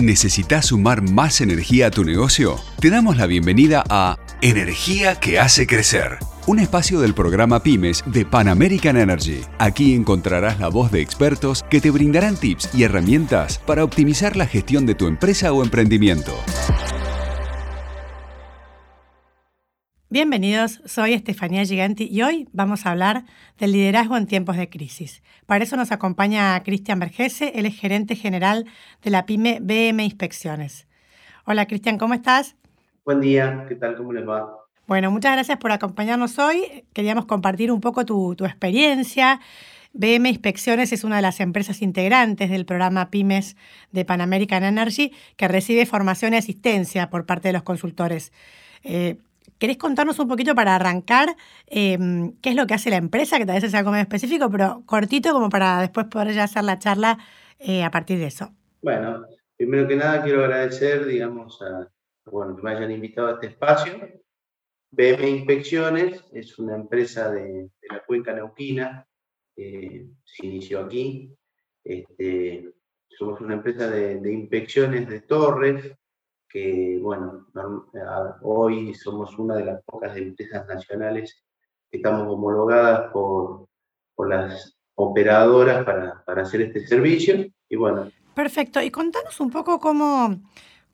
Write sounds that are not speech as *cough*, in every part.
¿Necesitas sumar más energía a tu negocio? Te damos la bienvenida a Energía que hace crecer, un espacio del programa Pymes de Pan American Energy. Aquí encontrarás la voz de expertos que te brindarán tips y herramientas para optimizar la gestión de tu empresa o emprendimiento. Bienvenidos, soy Estefanía Giganti y hoy vamos a hablar del liderazgo en tiempos de crisis. Para eso nos acompaña Cristian Vergese, él es gerente general de la pyme BM Inspecciones. Hola Cristian, ¿cómo estás? Buen día, ¿qué tal? ¿Cómo les va? Bueno, muchas gracias por acompañarnos hoy. Queríamos compartir un poco tu, tu experiencia. BM Inspecciones es una de las empresas integrantes del programa Pymes de Pan American Energy que recibe formación y asistencia por parte de los consultores. Eh, ¿Querés contarnos un poquito para arrancar em, qué es lo que hace la empresa? Que tal vez sea algo más específico, pero cortito como para después poder ya hacer la charla eh, a partir de eso. Bueno, primero que nada quiero agradecer, digamos, a bueno, que me hayan invitado a este espacio. BM Inspecciones es una empresa de, la cuenca neuquina, se inició aquí. Este, somos una empresa de inspecciones de torres, que, bueno, hoy somos una de las pocas empresas nacionales que estamos homologadas por, por las operadoras para, para, hacer este servicio. Y bueno. Perfecto. Y contanos un poco cómo,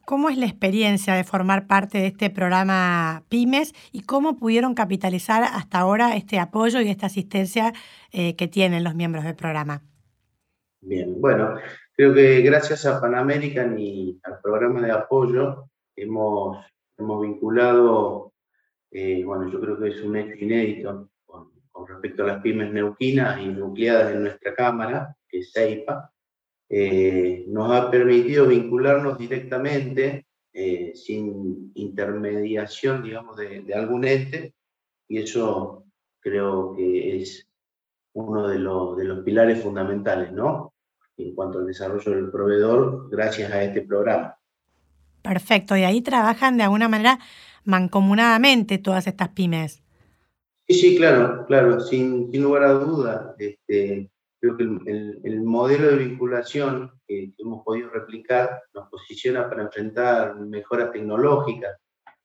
cómo es la experiencia de formar parte de este programa Pymes y cómo pudieron capitalizar hasta ahora este apoyo y esta asistencia eh, que tienen los miembros del programa. Bien, bueno, Creo que gracias a Pan American y al programa de apoyo hemos, hemos vinculado, eh, bueno, yo creo que es un hecho inédito con, respecto a las pymes neuquinas y nucleadas en nuestra Cámara, que es CEIPA, eh, nos ha permitido vincularnos directamente, eh, sin intermediación, digamos, de, de, algún ente, y eso creo que es uno de, los, de los pilares fundamentales, ¿no? En cuanto al desarrollo del proveedor gracias a este programa. Perfecto, y ahí trabajan de alguna manera mancomunadamente todas estas pymes. Sí, sí, claro, claro, sin, sin lugar a duda. Este, creo que el, el, modelo de vinculación que, hemos podido replicar nos posiciona para enfrentar mejoras tecnológicas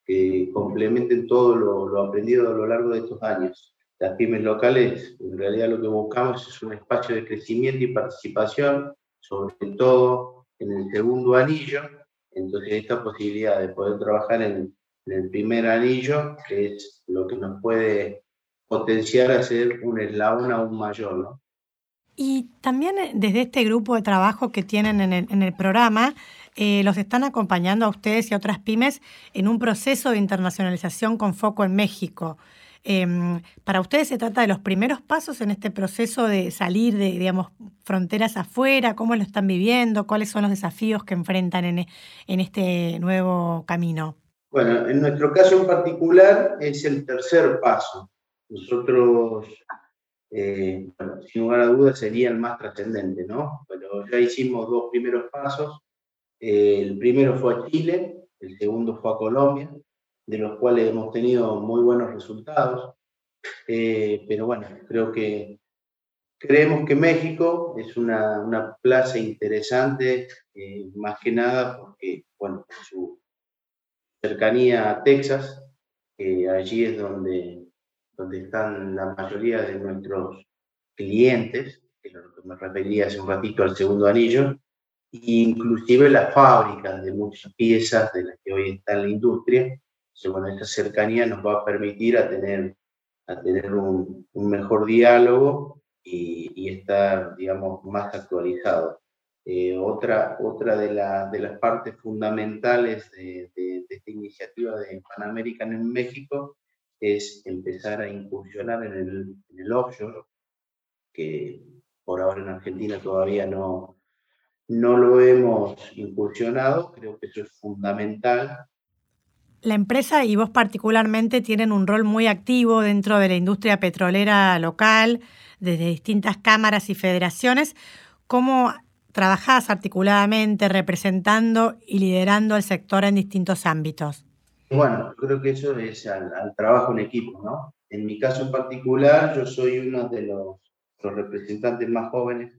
que complementen todo lo, lo aprendido a lo largo de estos años las pymes locales, en realidad lo que buscamos es un espacio de crecimiento y participación, sobre todo en el segundo anillo. Entonces, esta posibilidad de poder trabajar en, el primer anillo, que es lo que nos puede potenciar a ser un eslabón aún mayor, ¿no? Y también eh, desde este grupo de trabajo que tienen en el, en el programa, eh, los están acompañando a ustedes y a otras pymes en un proceso de internacionalización con foco en México. Em, para ustedes se trata de los primeros pasos en este proceso de salir de, digamos, fronteras afuera, cómo lo están viviendo, cuáles son los desafíos que enfrentan en, en este nuevo camino. Bueno, en nuestro caso en particular es el tercer paso. Nosotros, eh, sin lugar a dudas, sería el más trascendente, ¿no? Pero ya hicimos dos primeros pasos. Eh, el primero fue a Chile, el segundo fue a Colombia de los cuales hemos tenido muy buenos resultados. Eh, pero bueno, creo que creemos que México es una, una plaza interesante, eh, más que nada porque, bueno, su cercanía a Texas, que allí es donde, donde están la mayoría de nuestros clientes, que es lo que me refería hace un ratito al segundo anillo, inclusive las fábricas de muchas piezas de las que hoy está la industria, bueno, esta cercanía nos va a permitir a tener, a tener un, mejor diálogo y, estar, digamos, más actualizado. Eh, otra otra de, de, las partes fundamentales de, esta iniciativa de Pan American en México es empezar a incursionar en el, en el offshore, que por ahora en Argentina todavía no, no lo hemos incursionado. Creo que eso es fundamental la empresa y vos particularmente tienen un rol muy activo dentro de la industria petrolera local, desde distintas cámaras y federaciones. ¿Cómo trabajás articuladamente representando y liderando el sector en distintos ámbitos? Bueno, creo que eso es al, trabajo en equipo, ¿no? En mi caso en particular, yo soy uno de los, representantes más jóvenes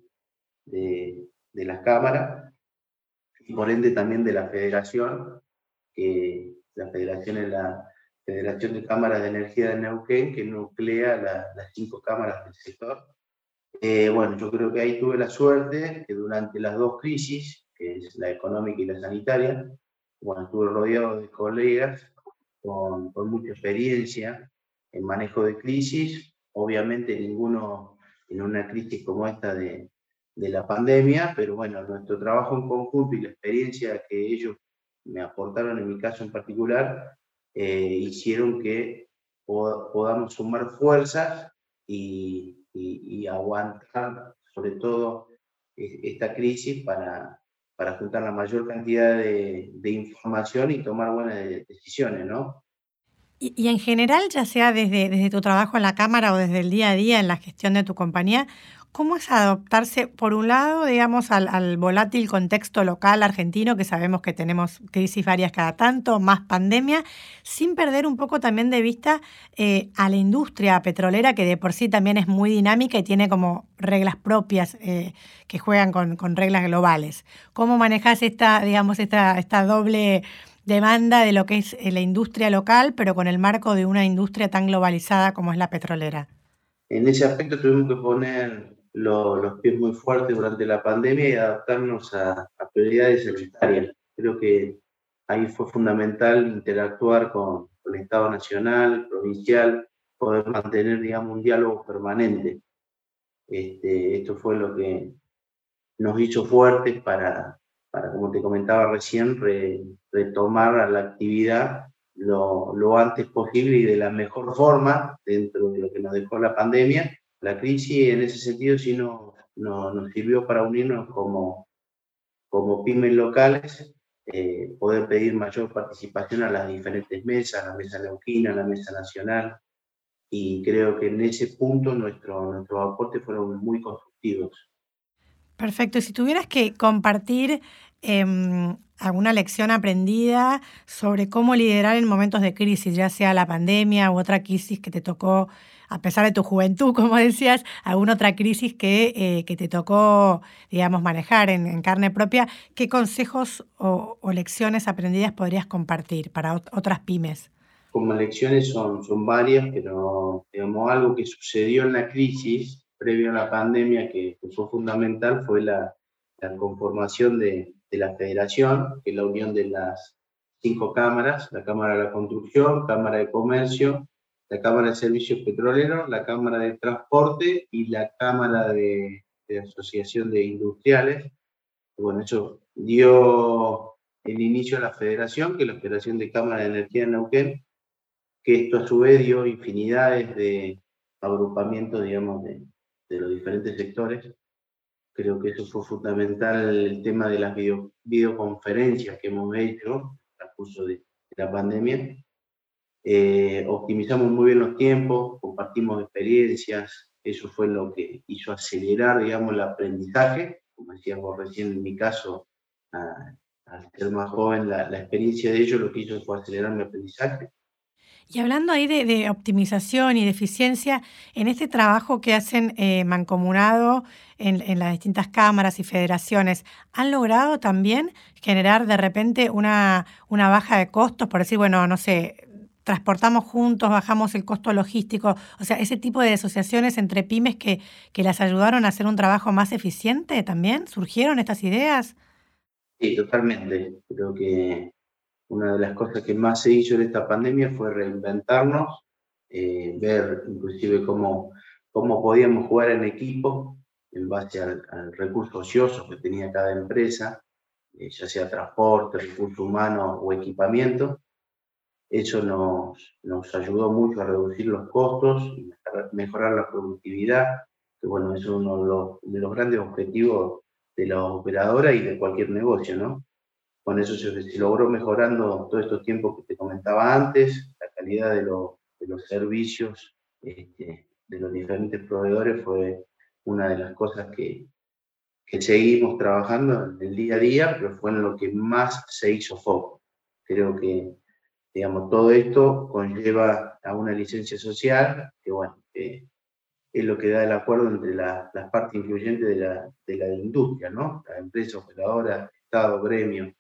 de, de las cámaras y por ende también de la federación, que la federación es la Federación de Cámaras de Energía de Neuquén, que nuclea las cinco cámaras del sector. Eh, bueno, yo creo que ahí tuve la suerte que durante las dos crisis, que es la económica y la sanitaria, bueno, estuve rodeado de colegas con, con mucha experiencia en manejo de crisis, obviamente ninguno en una crisis como esta de, de la pandemia, pero bueno, nuestro trabajo en conjunto y la experiencia que ellos me aportaron en mi caso en particular, eh, hicieron que podamos sumar fuerzas y, aguantar sobre todo e, esta crisis para, para juntar la mayor cantidad de, información y tomar buenas decisiones, ¿no? Y, en general, ya sea desde, desde tu trabajo en la Cámara o desde el día a día en la gestión de tu compañía, ¿cómo es adoptarse, por un lado, digamos, al, volátil contexto local argentino, que sabemos que tenemos crisis varias cada tanto, más pandemia, sin perder un poco también de vista eh, a la industria petrolera, que de por sí también es muy dinámica y tiene como reglas propias eh, que juegan con, con, reglas globales? ¿Cómo manejas esta, digamos, esta, esta doble demanda de lo que es eh, la industria local, pero con el marco de una industria tan globalizada como es la petrolera? En ese aspecto tuvimos que poner los pies muy fuertes durante la pandemia y adaptarnos a, prioridades sanitarias. Creo que ahí fue fundamental interactuar con, el Estado nacional, provincial, poder mantener, digamos, un diálogo permanente. Este, esto fue lo que nos hizo fuertes para, para, como te comentaba recién, retomar la actividad lo, lo, antes posible y de la mejor forma dentro de lo que nos dejó la pandemia. La crisis en ese sentido sí nos, nos sirvió para unirnos como, como pymes locales, eh, poder pedir mayor participación a las diferentes mesas, la mesa neuquina, la mesa nacional, y creo que en ese punto nuestro, nuestros aportes fueron muy constructivos. Perfecto. Si tuvieras que compartir em, alguna lección aprendida sobre cómo liderar en momentos de crisis, ya sea la pandemia u otra crisis que te tocó, a pesar de tu juventud, *laughs* como decías, alguna otra crisis que, eh, que te tocó, digamos, manejar en, carne propia, ¿qué consejos o, lecciones aprendidas podrías compartir para otras pymes? Como lecciones son, son varias, pero digamos algo que sucedió en la crisis previo a la pandemia que, fue fundamental fue la, conformación de, la federación, que es la unión de las cinco cámaras, la Cámara de la Construcción, Cámara de Comercio, la Cámara de Servicios Petroleros, la Cámara de Transporte y la Cámara de, Asociación de Industriales. Bueno, eso dio el inicio a la federación, que es la Federación de Cámara de Energía de Neuquén, que esto a su vez dio infinidades de agrupamientos, digamos, de, de los diferentes sectores. Creo que eso fue fundamental el tema de las videoconferencias que hemos hecho al curso de, la pandemia. Eh, optimizamos muy bien los tiempos, compartimos experiencias, eso fue lo que hizo acelerar, digamos, el aprendizaje. Como decíamos recién en mi caso, al ser más joven, la, la experiencia de ellos lo que hizo fue acelerar mi aprendizaje. Y hablando ahí de, optimización y de eficiencia, en este trabajo que hacen eh, mancomunado en, las distintas cámaras y federaciones, ¿han logrado también generar de repente una, una baja de costos? Por decir, bueno, no sé, transportamos juntos, bajamos el costo logístico, o sea, ese tipo de asociaciones entre pymes que, que las ayudaron a hacer un trabajo más eficiente también, ¿surgieron estas ideas? Sí, totalmente. Creo que una de las cosas que más se hizo en esta pandemia fue reinventarnos, eh, ver inclusive cómo, cómo podíamos jugar en equipo en base al, recurso ocioso que tenía cada empresa, eh, ya sea transporte, recurso humano o equipamiento. Eso nos, nos ayudó mucho a reducir los costos mejorar la productividad, que bueno, es uno de los, de los grandes objetivos de la operadora y de cualquier negocio, ¿no? Con eso se, logró mejorando todos estos tiempos que te comentaba antes, la calidad de, los servicios este, de los diferentes proveedores fue una de las cosas que, que seguimos trabajando en el día a día, pero fue en lo que más se hizo foco. Creo que, digamos, todo esto conlleva a una licencia social, que bueno, es lo que da el acuerdo entre las partes influyentes de la, de la industria, ¿no? La empresa operadora, Estado, gremio,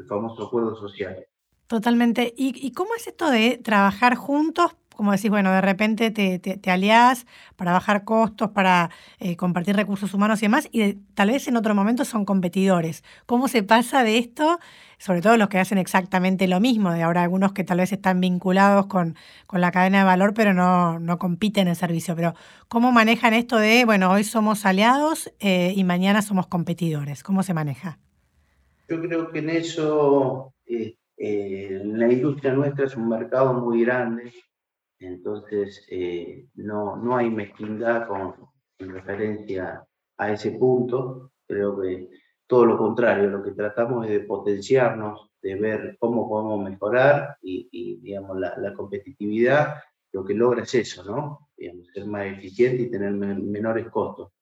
el famoso acuerdo social. Totalmente. ¿Y, cómo es esto de trabajar juntos? Como decís, bueno, de repente te, te, aliás para bajar costos, para eh, compartir recursos humanos y demás, y tal vez en otro momento son competidores. ¿Cómo se pasa de esto? Sobre todo los que hacen exactamente lo mismo, de ahora algunos que tal vez están vinculados con, con la cadena de valor, pero no, no, compiten en servicio. Pero, ¿cómo manejan esto de, bueno, hoy somos aliados eh, y mañana somos competidores? ¿Cómo se maneja? Yo creo que en eso eh, eh, la industria nuestra es un mercado muy grande, entonces eh, no, no hay mezquindad con, referencia a ese punto. Creo que todo lo contrario, lo que tratamos es de potenciarnos, de ver cómo podemos mejorar y, digamos, la, la, competitividad lo que logra es eso, ¿no? ser más eficiente y tener menores costos.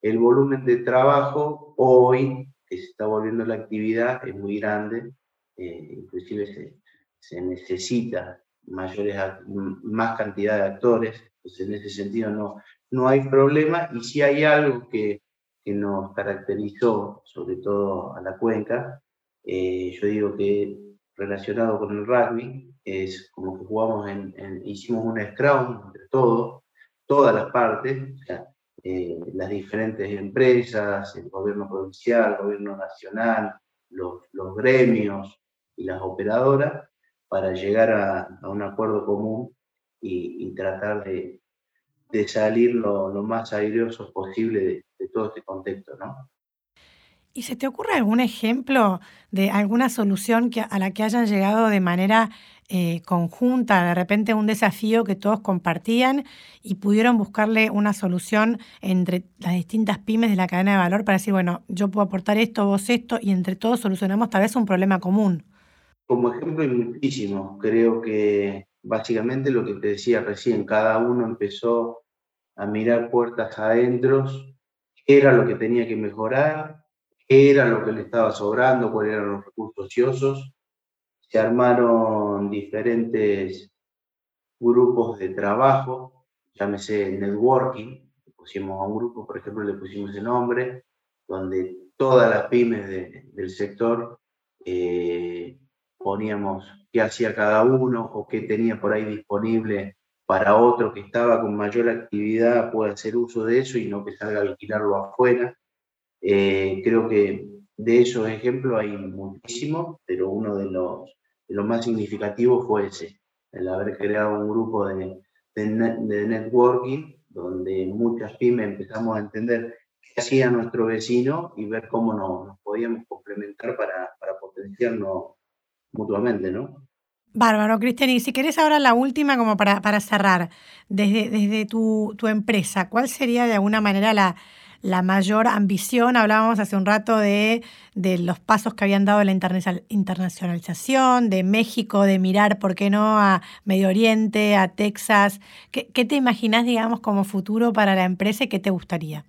El volumen de trabajo hoy, que se está volviendo la actividad, es muy grande eh, inclusive se, se, necesita mayores, más cantidad de actores, pues en ese sentido no, no hay problema y si hay algo que, que nos caracterizó, sobre todo a la cuenca, eh, yo digo que relacionado con el rugby, es como que jugamos en, hicimos un scrum entre todos, todas las partes, eh, las diferentes empresas, el gobierno provincial, el gobierno nacional, los, gremios, y las operadoras para llegar a, un acuerdo común y, tratar de, de salir lo, más aireoso posible de, todo este contexto, ¿no? ¿Y se te ocurre algún ejemplo de alguna solución que, a la que hayan llegado de manera eh, conjunta, de repente un desafío que todos compartían y pudieron buscarle una solución entre las distintas pymes de la cadena de valor para decir, bueno, yo puedo aportar esto, vos esto, y entre todos solucionamos tal vez un problema común? Como ejemplo hay muchísimos. Creo que básicamente lo que te decía recién, cada uno empezó a mirar puertas adentro, qué era lo que tenía que mejorar, qué era lo que le estaba sobrando, cuáles eran los recursos ociosos. Se armaron diferentes grupos de trabajo, llámese networking, pusimos a un grupo, por ejemplo, le pusimos ese nombre, donde todas las pymes del sector eh, poníamos qué hacía cada uno o qué tenía por ahí disponible para otro que estaba con mayor actividad pueda hacer uso de eso y no que salga a alquilarlo afuera. Eh, creo que de esos ejemplos hay muchísimos, pero uno de los, más significativos fue ese, el haber creado un grupo de, networking donde muchas pymes empezamos a entender qué hacía nuestro vecino y ver cómo nos, nos podíamos complementar para, para potenciarnos mutuamente, ¿no? Bárbaro, Cristian. Y si querés ahora la última como para, para cerrar, desde, desde tu, tu, empresa, ¿cuál sería de alguna manera la, la mayor ambición? Hablábamos hace un rato de, de, los pasos que habían dado la internacionalización, de México, de mirar, ¿por qué no?, a Medio Oriente, a Texas. ¿Qué, qué te imaginas, digamos, como futuro para la empresa y qué te gustaría?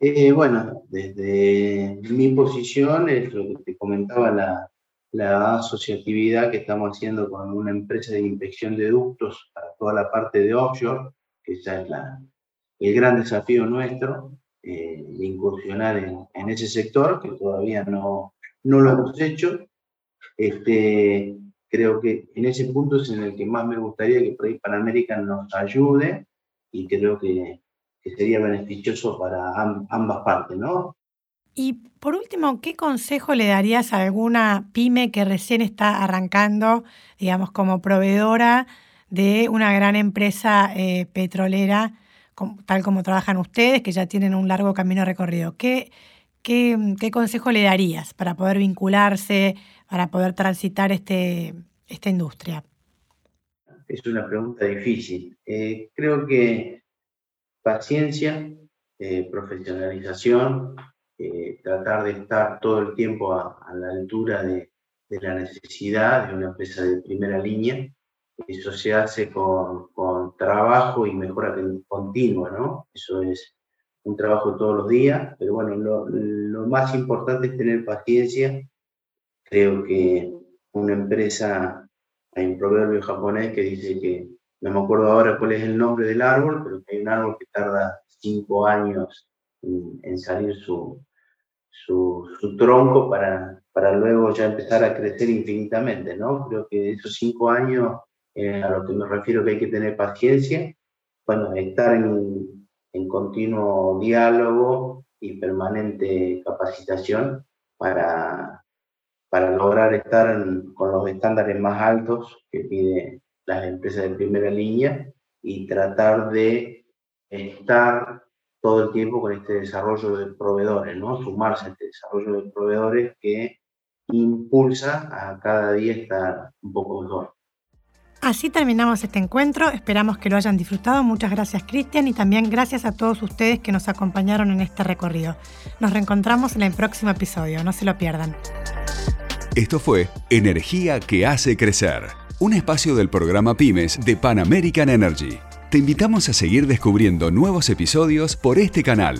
Eh, bueno, desde mi posición, es lo que te comentaba la, la asociatividad que estamos haciendo con una empresa de inspección de ductos para toda la parte de offshore, que ya es la, el gran desafío nuestro, eh, incursionar en, ese sector, que todavía no, no lo hemos hecho. Este, creo que en ese punto es en el que más me gustaría que por ahí Panamerican nos ayude y creo que, que sería beneficioso para ambas partes, ¿no? Y por último, ¿qué consejo le darías a alguna pyme que recién está arrancando, digamos, como proveedora de una gran empresa eh, petrolera, tal como trabajan ustedes, que ya tienen un largo camino recorrido? ¿Qué, qué, consejo le darías para poder vincularse, para poder transitar este, esta industria? Es una pregunta difícil. Eh, creo que paciencia, eh, profesionalización, eh, tratar de estar todo el tiempo a, la altura de, la necesidad de una empresa de primera línea. Eso se hace con trabajo y mejora continua, ¿no? Eso es un trabajo todos los días, pero bueno, lo, lo más importante es tener paciencia. Creo que una empresa, hay un proverbio japonés que dice que, no me acuerdo ahora cuál es el nombre del árbol, pero que hay un árbol que tarda cinco años en salir su, su, tronco para, para luego ya empezar a crecer infinitamente, ¿no? Creo que esos cinco años, eh, a lo que me refiero que hay que tener paciencia, bueno, estar en, en continuo diálogo y permanente capacitación para, para lograr estar con los estándares más altos que piden las empresas de primera línea y tratar de estar todo el tiempo con este desarrollo de proveedores, ¿no? Sumarse a este desarrollo de proveedores que impulsa a cada día estar un poco mejor. Así terminamos este encuentro, esperamos que lo hayan disfrutado. Muchas gracias Cristian y también gracias a todos ustedes que nos acompañaron en este recorrido. Nos reencontramos en el próximo episodio, no se lo pierdan. Esto fue Energía que hace crecer, un espacio del programa Pymes de Pan American Energy. Te invitamos a seguir descubriendo nuevos episodios por este canal